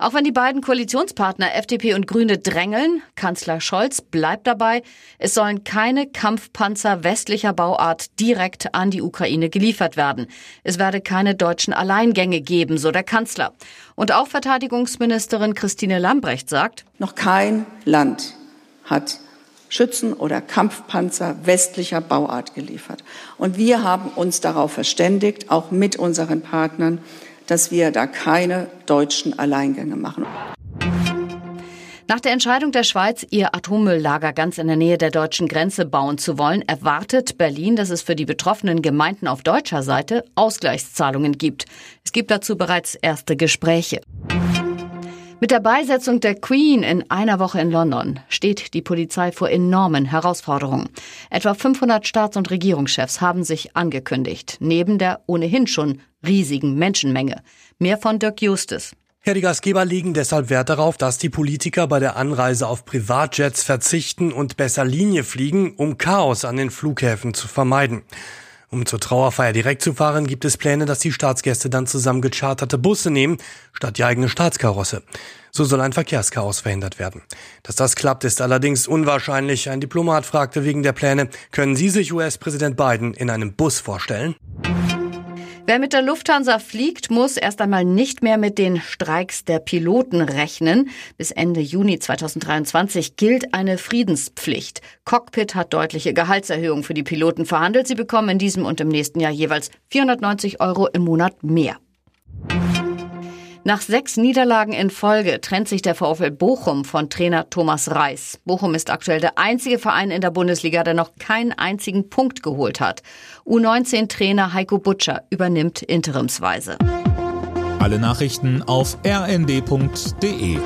Auch wenn die beiden Koalitionspartner FDP und Grüne drängeln, Kanzler Scholz bleibt dabei, es sollen keine Kampfpanzer westlicher Bauart direkt an die Ukraine geliefert werden. Es werde keine deutschen Alleingänge geben, so der Kanzler. Und auch Verteidigungsministerin Christine Lambrecht sagt, noch kein Land hat Schützen oder Kampfpanzer westlicher Bauart geliefert. Und wir haben uns darauf verständigt, auch mit unseren Partnern, dass wir da keine deutschen Alleingänge machen. Nach der Entscheidung der Schweiz, ihr Atommülllager ganz in der Nähe der deutschen Grenze bauen zu wollen, erwartet Berlin, dass es für die betroffenen Gemeinden auf deutscher Seite Ausgleichszahlungen gibt. Es gibt dazu bereits erste Gespräche. Mit der Beisetzung der Queen in einer Woche in London steht die Polizei vor enormen Herausforderungen. Etwa 500 Staats- und Regierungschefs haben sich angekündigt, neben der ohnehin schon riesigen Menschenmenge. Mehr von Dirk Justus. Ja, die Gastgeber legen deshalb Wert darauf, dass die Politiker bei der Anreise auf Privatjets verzichten und besser Linie fliegen, um Chaos an den Flughäfen zu vermeiden. Um zur Trauerfeier direkt zu fahren, gibt es Pläne, dass die Staatsgäste dann zusammen gecharterte Busse nehmen, statt die eigene Staatskarosse. So soll ein Verkehrschaos verhindert werden. Dass das klappt, ist allerdings unwahrscheinlich. Ein Diplomat fragte wegen der Pläne, können Sie sich US-Präsident Biden in einem Bus vorstellen? Wer mit der Lufthansa fliegt, muss erst einmal nicht mehr mit den Streiks der Piloten rechnen. Bis Ende Juni 2023 gilt eine Friedenspflicht. Cockpit hat deutliche Gehaltserhöhungen für die Piloten verhandelt. Sie bekommen in diesem und im nächsten Jahr jeweils 490 Euro im Monat mehr. Nach sechs Niederlagen in Folge trennt sich der VfL Bochum von Trainer Thomas Reis. Bochum ist aktuell der einzige Verein in der Bundesliga, der noch keinen einzigen Punkt geholt hat. U19-Trainer Heiko Butscher übernimmt interimsweise. Alle Nachrichten auf rnd.de